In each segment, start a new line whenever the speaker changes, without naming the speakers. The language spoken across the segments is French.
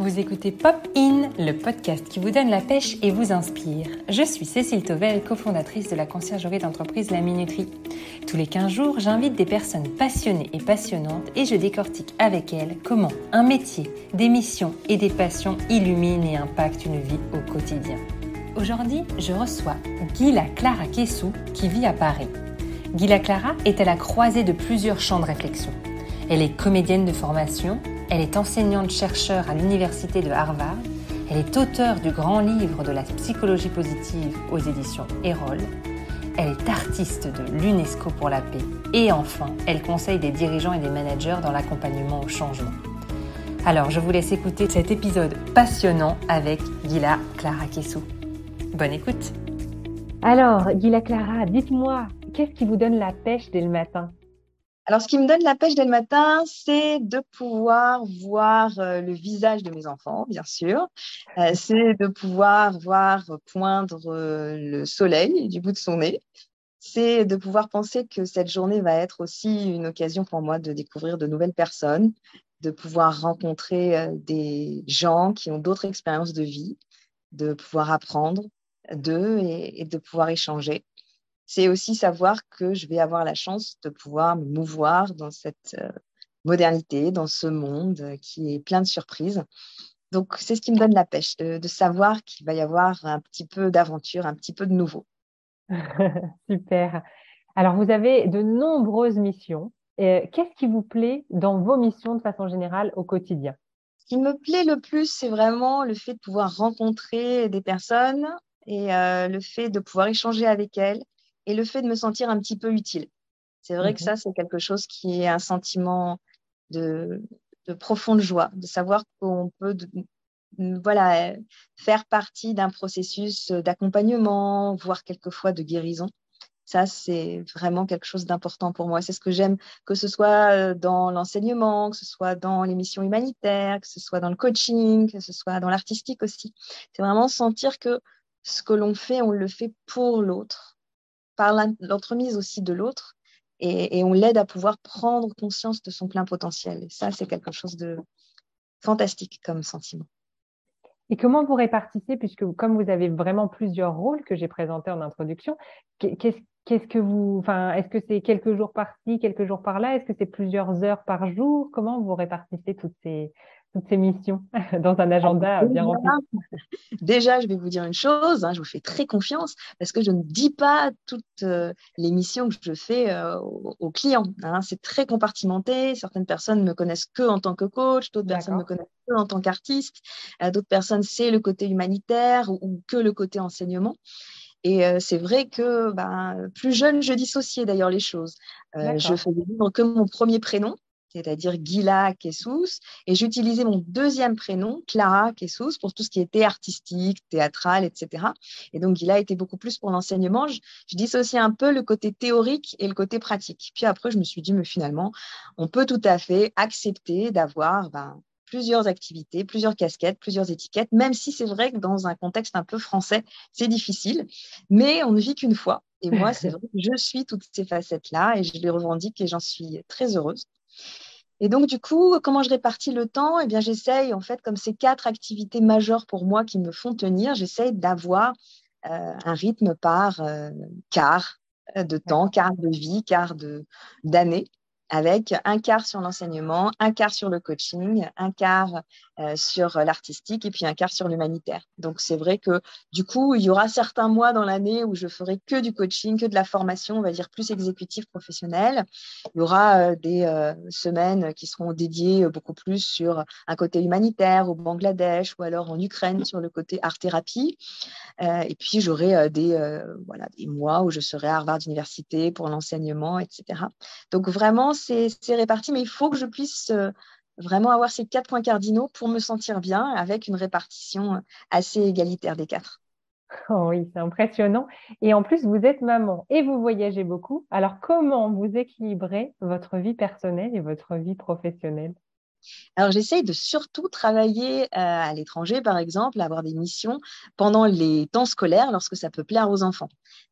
Vous écoutez Pop In, le podcast qui vous donne la pêche et vous inspire. Je suis Cécile Tovel, cofondatrice de la conciergerie d'entreprise La Minuterie. Tous les 15 jours, j'invite des personnes passionnées et passionnantes et je décortique avec elles comment un métier, des missions et des passions illuminent et impactent une vie au quotidien. Aujourd'hui, je reçois Gila Clara Kessou qui vit à Paris. Gila Clara est à la croisée de plusieurs champs de réflexion. Elle est comédienne de formation, elle est enseignante-chercheur à l'université de Harvard. Elle est auteure du grand livre de la psychologie positive aux éditions Erol. Elle est artiste de l'UNESCO pour la paix. Et enfin, elle conseille des dirigeants et des managers dans l'accompagnement au changement. Alors, je vous laisse écouter cet épisode passionnant avec Gila Clara Kessou. Bonne écoute. Alors, Gila Clara, dites-moi, qu'est-ce qui vous donne la pêche dès le matin?
Alors, ce qui me donne la pêche dès le matin, c'est de pouvoir voir euh, le visage de mes enfants, bien sûr. Euh, c'est de pouvoir voir poindre euh, le soleil du bout de son nez. C'est de pouvoir penser que cette journée va être aussi une occasion pour moi de découvrir de nouvelles personnes, de pouvoir rencontrer des gens qui ont d'autres expériences de vie, de pouvoir apprendre d'eux et de pouvoir échanger c'est aussi savoir que je vais avoir la chance de pouvoir me mouvoir dans cette euh, modernité, dans ce monde qui est plein de surprises. Donc, c'est ce qui me donne la pêche, de, savoir qu'il va y avoir un petit peu d'aventure, un petit peu de nouveau.
Super. Alors, vous avez de nombreuses missions. Qu'est-ce qui vous plaît dans vos missions de façon générale au quotidien?
Ce qui me plaît le plus, c'est vraiment le fait de pouvoir rencontrer des personnes et euh, le fait de pouvoir échanger avec elles et le fait de me sentir un petit peu utile. C'est vrai que mhm. ça, c'est quelque chose qui est un sentiment de, profonde joie, de savoir qu'on peut voilà, faire partie d'un processus d'accompagnement, voire quelquefois de guérison. Ça, c'est vraiment quelque chose d'important pour moi. C'est ce que j'aime, que ce soit euh, dans l'enseignement, que ce soit dans les missions humanitaires, que ce soit dans le coaching, que ce soit dans l'artistique aussi. C'est vraiment sentir que ce que l'on fait, on le fait pour l'autre par l'entremise aussi de l'autre et, on l'aide à pouvoir prendre conscience de son plein potentiel. Et ça, c'est quelque chose de fantastique comme sentiment.
Et comment vous répartissez, puisque comme vous avez vraiment plusieurs rôles que j'ai présentés en introduction, qu'est-ce que vous, enfin, est-ce que c'est quelques jours par-ci, quelques jours par-là? Est-ce que c'est plusieurs heures par jour? Comment vous répartissez toutes ces, toutes ces missions dans un agenda bien rempli
Déjà, je vais vous dire une chose, hein, je vous fais très confiance parce que je ne dis pas toutes euh, les missions que je fais euh, aux, clients. Hein. C'est très compartimenté. Certaines personnes me connaissent que en tant que coach, d'autres personnes me connaissent que en tant qu'artiste, euh, d'autres personnes c'est le côté humanitaire ou, que le côté enseignement. Et c'est vrai que ben, plus jeune, je dissociais d'ailleurs les choses. je faisais vivre que mon premier prénom, c'est-à-dire Gila Kessous, et j'utilisais mon deuxième prénom, Clara Kessous, pour tout ce qui était artistique, théâtral, etc. Et donc Gila était beaucoup plus pour l'enseignement. Je, dissociais un peu le côté théorique et le côté pratique. Puis après, je me suis dit, mais finalement, on peut tout à fait accepter d'avoir ben, plusieurs activités, plusieurs casquettes, plusieurs étiquettes, même si c'est vrai que dans un contexte un peu français, c'est difficile, mais on ne vit qu'une fois. Et moi, c'est vrai que je suis toutes ces facettes-là et je les revendique et j'en suis très heureuse. Et donc, du coup, comment je répartis le temps? Eh bien, j'essaye, en fait, comme ces quatre activités majeures pour moi qui me font tenir, j'essaye d'avoir euh, un rythme par euh, quart de temps, quart de vie, quart d'année avec un quart sur l'enseignement, un quart sur le coaching, un quart euh, sur l'artistique et puis un quart sur l'humanitaire. Donc c'est vrai que du coup, il y aura certains mois dans l'année où je ferai que du coaching, que de la formation, on va dire plus exécutive professionnelle. Il y aura euh, des euh, semaines qui seront dédiées beaucoup plus sur un côté humanitaire au Bangladesh ou alors en Ukraine sur le côté art-thérapie. et puis j'aurai des, voilà, des mois où je serai à Harvard Université pour l'enseignement, etc. Donc vraiment, c'est réparti, mais il faut que je puisse euh, vraiment avoir ces quatre points cardinaux pour me sentir bien avec une répartition euh, assez égalitaire des quatre.
Oh oui, c'est impressionnant. Et en plus, vous êtes maman et vous voyagez beaucoup. Alors, comment vous équilibrez votre vie personnelle et votre vie professionnelle?
Alors, j'essaye de surtout travailler euh, à l'étranger, par exemple, avoir des missions pendant les temps scolaires lorsque ça peut plaire aux enfants.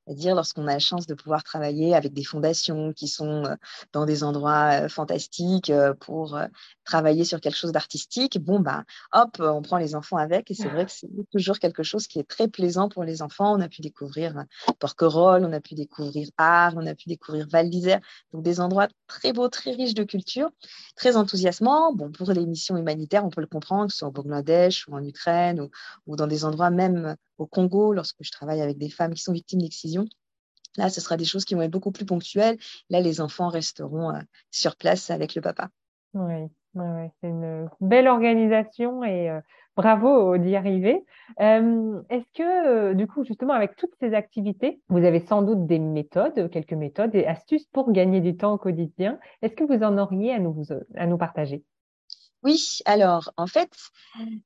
C'est-à-dire lorsqu'on a la chance de pouvoir travailler avec des fondations qui sont euh, dans des endroits euh, fantastiques euh, pour travailler sur quelque chose d'artistique, bon, bah, hop, on prend les enfants avec. Et c'est vrai que c'est toujours quelque chose qui est très plaisant pour les enfants. On a pu découvrir Porquerolles, on a pu découvrir Arles, on a pu découvrir Val d'Isère. Donc des endroits très beaux, très riches de culture, très enthousiasmants. Bon, pour les missions humanitaires, on peut le comprendre, que ce soit au Bangladesh ou en Ukraine ou, ou dans des endroits même au Congo, lorsque je travaille avec des femmes qui sont victimes d'excision. Là, ce sera des choses qui vont être beaucoup plus ponctuelles. Là, les enfants resteront euh, sur place avec le papa.
Oui, c'est une belle organisation et euh, bravo d'y arriver. Euh, est-ce que, du coup, justement, avec toutes ces activités, vous avez sans doute des méthodes, quelques méthodes et astuces pour gagner du temps au quotidien. Est-ce que vous en auriez à nous, à nous partager?
Oui, alors en fait,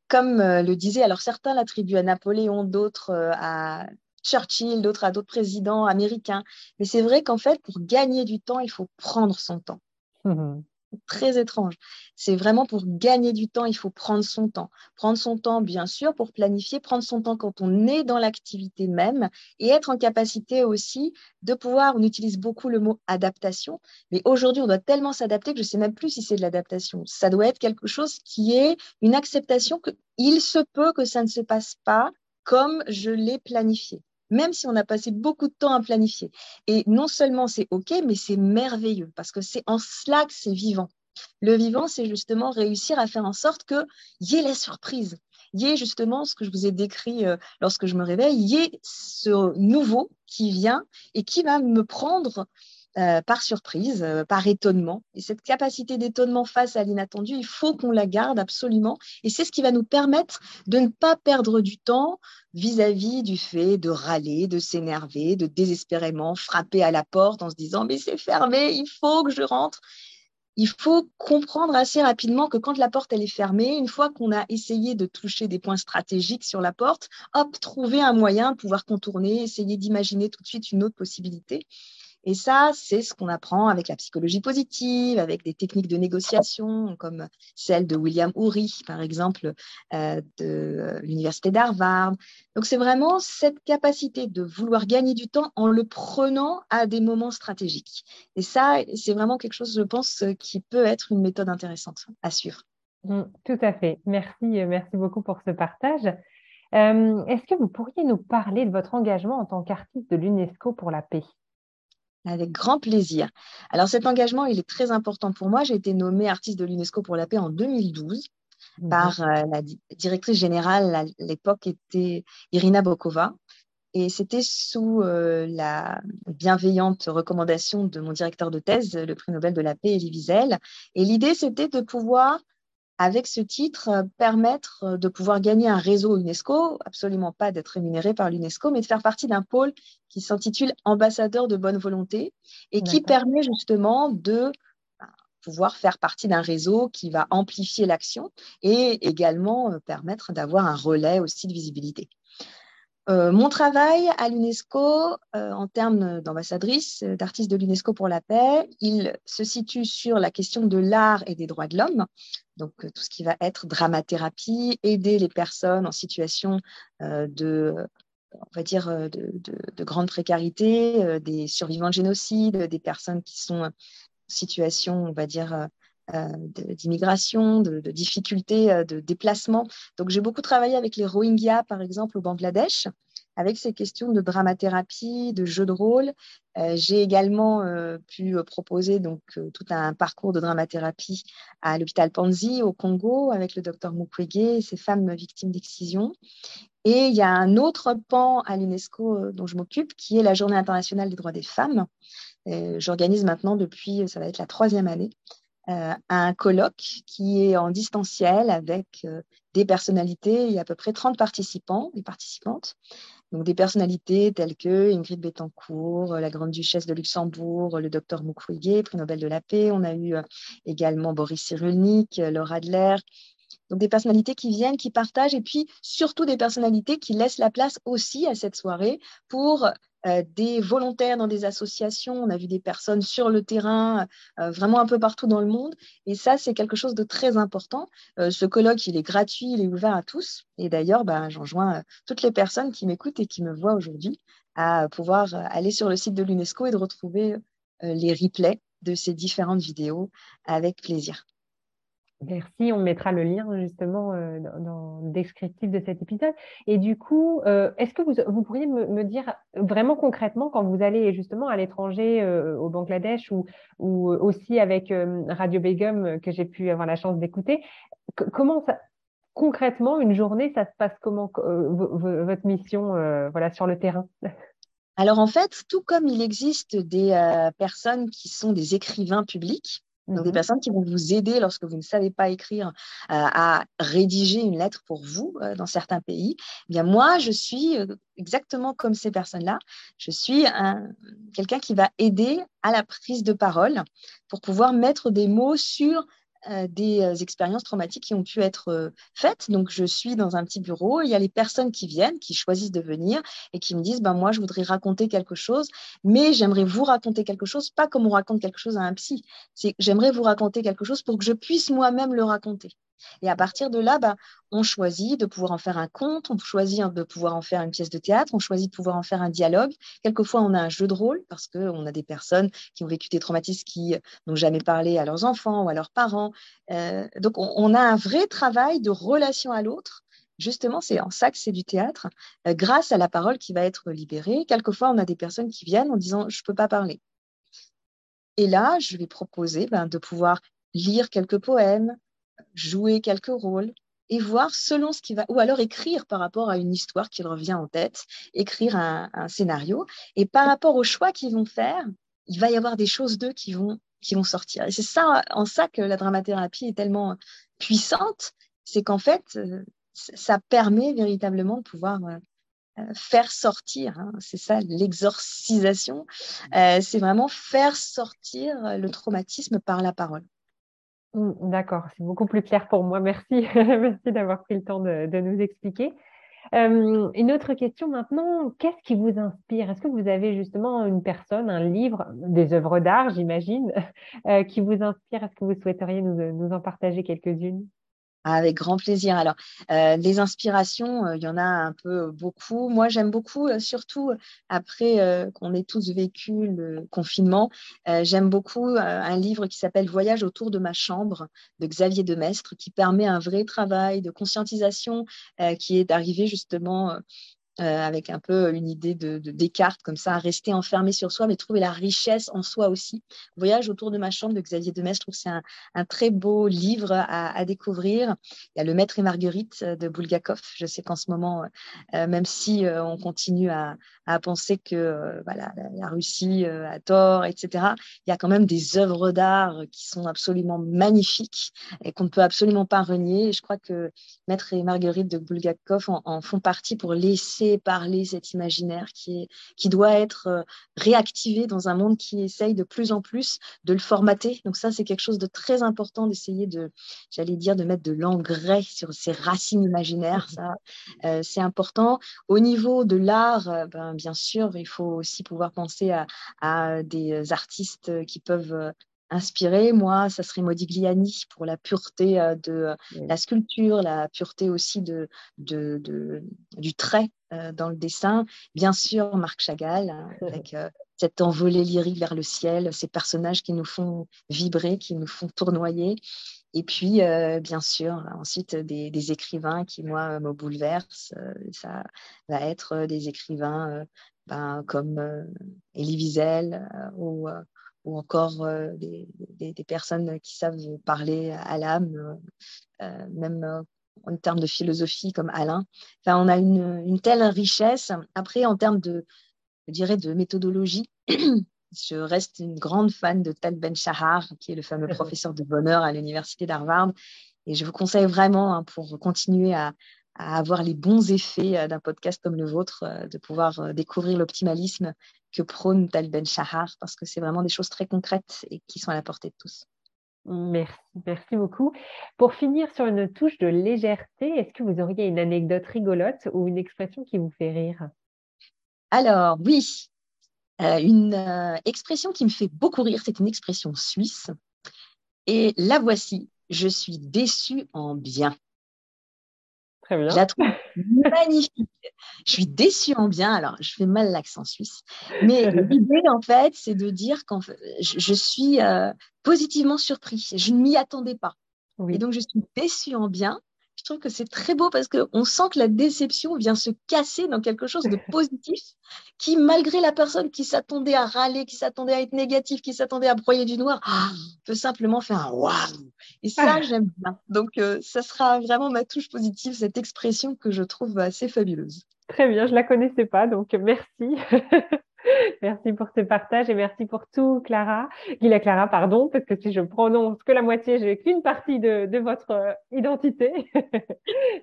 comme euh, le disait, alors certains l'attribuent à Napoléon, d'autres euh, à Churchill, d'autres à d'autres présidents américains, mais c'est vrai qu'en fait, pour gagner du temps, il faut prendre son temps. Mmh très étrange. C'est vraiment pour gagner du temps, il faut prendre son temps. Prendre son temps, bien sûr, pour planifier, prendre son temps quand on est dans l'activité même et être en capacité aussi de pouvoir, on utilise beaucoup le mot adaptation, mais aujourd'hui, on doit tellement s'adapter que je ne sais même plus si c'est de l'adaptation. Ça doit être quelque chose qui est une acceptation qu'il se peut que ça ne se passe pas comme je l'ai planifié même si on a passé beaucoup de temps à planifier. Et non seulement c'est OK, mais c'est merveilleux parce que c'est en cela que c'est vivant. Le vivant, c'est justement réussir à faire en sorte qu'il y ait la surprise, il y ait justement ce que je vous ai décrit euh, lorsque je me réveille, il y ait ce nouveau qui vient et qui va me prendre euh, par surprise, euh, par étonnement. Et cette capacité d'étonnement face à l'inattendu, il faut qu'on la garde absolument. Et c'est ce qui va nous permettre de ne pas perdre du temps vis-à-vis du fait de râler, de s'énerver, de désespérément frapper à la porte en se disant mais c'est fermé, il faut que je rentre. Il faut comprendre assez rapidement que quand la porte elle est fermée, une fois qu'on a essayé de toucher des points stratégiques sur la porte, hop, trouver un moyen de pouvoir contourner, essayer d'imaginer tout de suite une autre possibilité. Et ça, c'est ce qu'on apprend avec la psychologie positive, avec des techniques de négociation comme celle de William Ury, par exemple, euh, de l'Université d'Harvard. Donc, c'est vraiment cette capacité de vouloir gagner du temps en le prenant à des moments stratégiques. Et ça, c'est vraiment quelque chose, je pense, qui peut être une méthode intéressante à suivre.
Mmh, tout à fait. Merci, merci beaucoup pour ce partage. Euh, est-ce que vous pourriez nous parler de votre engagement en tant qu'artiste de l'UNESCO pour la paix?
Avec grand plaisir. Alors cet engagement, il est très important pour moi. J'ai été nommée artiste de l'UNESCO pour la paix en 2012 mhm. par euh, la directrice générale à l'époque était Irina Bokova. Et c'était sous euh, la bienveillante recommandation de mon directeur de thèse, le prix Nobel de la paix, Elie Wiesel. Et l'idée, c'était de pouvoir avec ce titre, euh, permettre euh, de pouvoir gagner un réseau UNESCO, absolument pas d'être rémunéré par l'UNESCO, mais de faire partie d'un pôle qui s'intitule Ambassadeur de bonne volonté et qui permet justement de bah, pouvoir faire partie d'un réseau qui va amplifier l'action et également euh, permettre d'avoir un relais aussi de visibilité. Euh, mon travail à l'UNESCO, euh, en termes d'ambassadrice, d'artiste de l'UNESCO pour la paix, il se situe sur la question de l'art et des droits de l'homme. Donc, tout ce qui va être dramathérapie, aider les personnes en situation de, on va dire, de, de grande précarité, des survivants de génocide, des personnes qui sont en situation, on va dire, euh, d'immigration, de, de, difficultés euh, de déplacement. Donc j'ai beaucoup travaillé avec les Rohingyas, par exemple, au Bangladesh, avec ces questions de dramathérapie, de jeu de rôle. Euh, j'ai également pu proposer donc tout un parcours de dramathérapie à l'hôpital Panzi au Congo avec le docteur Mukwege et ces femmes victimes d'excision. Et il y a un autre pan à l'UNESCO dont je m'occupe, qui est la Journée internationale des droits des femmes. J'organise maintenant depuis, ça va être la troisième année, euh, un colloque qui est en distanciel avec euh, des personnalités, a à peu près 30 participants et participantes. Donc des personnalités telles que Ingrid Betancourt, la grande duchesse de Luxembourg, le docteur Mukwege, prix Nobel de la paix. On a eu euh, également Boris Cyrulnik, Laura Adler. Donc des personnalités qui viennent, qui partagent, et puis surtout des personnalités qui laissent la place aussi à cette soirée pour euh, des volontaires dans des associations, on a vu des personnes sur le terrain, euh, vraiment un peu partout dans le monde. Et ça, c'est quelque chose de très important. Euh, ce colloque, il est gratuit, il est ouvert à tous. Et d'ailleurs, ben, j'enjoins toutes les personnes qui m'écoutent et qui me voient aujourd'hui à pouvoir aller sur le site de l'UNESCO et de retrouver les replays de ces différentes vidéos avec plaisir.
Merci, on mettra le lien justement euh, dans, le descriptif de cet épisode. Et du coup, euh, est-ce que vous, pourriez me, dire vraiment concrètement quand vous allez justement à l'étranger, euh, au Bangladesh ou, ou aussi avec Radio Begum que j'ai pu avoir la chance d'écouter, comment ça, concrètement une journée, ça se passe comment votre mission voilà sur le terrain?
Alors en fait, tout comme il existe des personnes qui sont des écrivains publics, donc, des mmh personnes qui vont vous aider lorsque vous ne savez pas écrire euh, à rédiger une lettre pour vous euh, dans certains pays. Eh bien, moi, je suis euh, exactement comme ces personnes-là. Je suis quelqu'un qui va aider à la prise de parole pour pouvoir mettre des mots sur des euh, expériences traumatiques qui ont pu être euh, faites. Donc, je suis dans un petit bureau, il y a les personnes qui viennent, qui choisissent de venir et qui me disent, ben, moi, je voudrais raconter quelque chose, mais j'aimerais vous raconter quelque chose, pas comme on raconte quelque chose à un psy. C'est j'aimerais vous raconter quelque chose pour que je puisse moi-même le raconter. Et à partir de là, bah, on choisit de pouvoir en faire un conte, on choisit de pouvoir en faire une pièce de théâtre, on choisit de pouvoir en faire un dialogue. Quelquefois, on a un jeu de rôle parce qu'on a des personnes qui ont vécu des traumatismes qui n'ont jamais parlé à leurs enfants ou à leurs parents. Euh, donc, on, a un vrai travail de relation à l'autre. Justement, c'est en ça que c'est du théâtre, euh, grâce à la parole qui va être libérée. Quelquefois, on a des personnes qui viennent en disant Je ne peux pas parler. Et là, je vais proposer ben, de pouvoir lire quelques poèmes, jouer quelques rôles et voir selon ce qui va, ou alors écrire par rapport à une histoire qui revient en tête, écrire un, scénario, et par rapport aux choix qu'ils vont faire, il va y avoir des choses d'eux qui vont, qui vont sortir. Et c'est ça, en ça que la dramathérapie est tellement puissante, c'est qu'en fait, euh, ça permet véritablement de pouvoir euh, euh, faire sortir, hein, c'est ça l'exorcisation, c'est vraiment faire sortir le traumatisme par la parole.
Mmh, d'accord, c'est beaucoup plus clair pour moi. Merci, merci d'avoir pris le temps de, nous expliquer. une autre question maintenant, qu'est-ce qui vous inspire? Est-ce que vous avez justement une personne, un livre, des œuvres d'art, j'imagine, euh, qui vous inspire? Est-ce que vous souhaiteriez nous en partager quelques-unes?
Avec grand plaisir. Alors, euh, les inspirations, euh, il y en a un peu beaucoup. Moi, j'aime beaucoup, euh, surtout après qu'on ait tous vécu le confinement, j'aime beaucoup un livre qui s'appelle Voyage autour de ma chambre de Xavier Demestre, qui permet un vrai travail de conscientisation qui est arrivé justement avec un peu une idée de, Descartes, comme ça, rester enfermé sur soi, mais trouver la richesse en soi aussi. Voyage autour de ma chambre de Xavier Demestre, je trouve que c'est un, très beau livre à, découvrir. Il y a Le Maître et Marguerite de Bulgakov. Je sais qu'en ce moment, euh, même si euh, on continue à, penser que voilà, la, Russie a tort, etc., il y a quand même des œuvres d'art qui sont absolument magnifiques et qu'on ne peut absolument pas renier. Je crois que Maître et Marguerite de Bulgakov en font partie pour laisser parler cet imaginaire qui, est, qui doit être euh, réactivé dans un monde qui essaye de plus en plus de le formater. Donc ça, c'est quelque chose de très important d'essayer de, j'allais dire, de mettre de l'engrais sur ces racines imaginaires. Ça, euh, c'est important. Au niveau de l'art, euh, ben, bien sûr, il faut aussi pouvoir penser à, à des artistes qui peuvent inspiré, moi, ça serait Modigliani pour la pureté de la sculpture, la pureté aussi de, du trait dans le dessin. Bien sûr, Marc Chagall, hein, avec cette envolée lyrique vers le ciel, ces personnages qui nous font vibrer, qui nous font tournoyer. Et puis, bien sûr, ensuite, des, écrivains qui, moi, me bouleversent. ça va être des écrivains ben, comme Elie Wiesel ou ou encore euh, des, personnes qui savent parler à l'âme, euh, euh, même en termes de philosophie comme Alain. Enfin, on a une, telle richesse. Après, en termes de, je dirais, de méthodologie, je reste une grande fan de Tal Ben Shahar, qui est le fameux professeur de bonheur à l'université d'Harvard. Et je vous conseille vraiment, hein, pour continuer à, à avoir les bons effets d'un podcast comme le vôtre, de pouvoir découvrir l'optimalisme que prône Tal Ben Shahar, parce que c'est vraiment des choses très concrètes et qui sont à la portée de tous.
Merci, merci beaucoup. Pour finir sur une touche de légèreté, est-ce que vous auriez une anecdote rigolote ou une expression qui vous fait rire?
Alors, oui, euh, une euh, expression qui me fait beaucoup rire, c'est une expression suisse. Et la voici, je suis déçue en bien. Très bien. Je la trouve magnifique. Je suis déçue en bien. Alors, je fais mal l'accent suisse. Mais l'idée, en fait, c'est de dire que je, suis euh, positivement surpris. Je ne m'y attendais pas. Et donc, je suis déçue en bien je trouve que c'est très beau parce qu'on sent que la déception vient se casser dans quelque chose de positif qui, malgré la personne qui s'attendait à râler, qui s'attendait à être négatif, qui s'attendait à broyer du noir, ah. peut simplement faire un waouh. Et ça, j'aime bien. Donc, euh, ça sera vraiment ma touche positive, cette expression que je trouve assez fabuleuse.
Très bien, je ne la connaissais pas, donc merci. Merci pour ce partage et merci pour tout, Clara. Gila Clara, pardon, parce que si je prononce que la moitié, je n'ai qu'une partie de, de, votre euh, identité.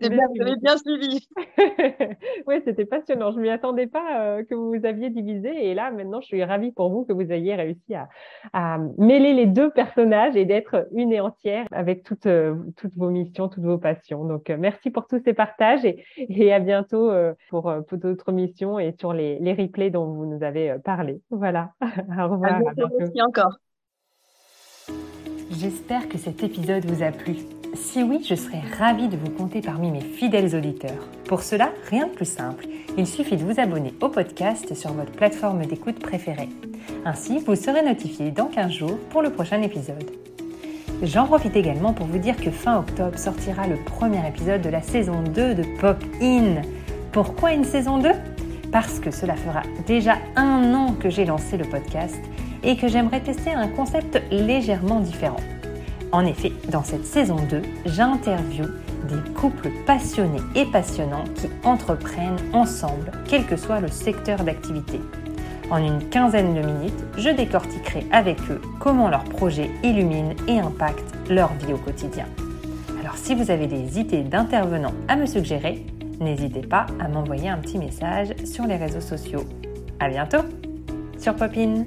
C'est bien, vous avez bien suivi.
oui, c'était passionnant. Je ne m'y attendais pas euh, que vous aviez divisé. Et là, maintenant, je suis ravie pour vous que vous ayez réussi à, à mêler les deux personnages et d'être une et entière avec toutes, euh, toutes vos missions, toutes vos passions. Donc, merci pour tous ces partages et, et à bientôt pour, pour d'autres missions et sur les, les replays dont vous nous avez euh, parlé. Voilà. Au revoir.
Merci encore.
J'espère que cet épisode vous a plu. Si oui, je serais ravie de vous compter parmi mes fidèles auditeurs. Pour cela, rien de plus simple. Il suffit de vous abonner au podcast sur votre plateforme d'écoute préférée. Ainsi, vous serez notifié dans 15 jours pour le prochain épisode. J'en profite également pour vous dire que fin octobre sortira le premier épisode de la saison 2 de Pop In. Pourquoi une saison 2 parce que cela fera déjà un an que j'ai lancé le podcast et que j'aimerais tester un concept légèrement différent. En effet, dans cette saison 2, j'interviewe des couples passionnés et passionnants qui entreprennent ensemble, quel que soit le secteur d'activité. En une quinzaine de minutes, je décortiquerai avec eux comment leur projet illumine et impacte leur vie au quotidien. Alors si vous avez des idées d'intervenants à me suggérer, n'hésitez pas à m'envoyer un petit message sur les réseaux sociaux. À bientôt sur Popine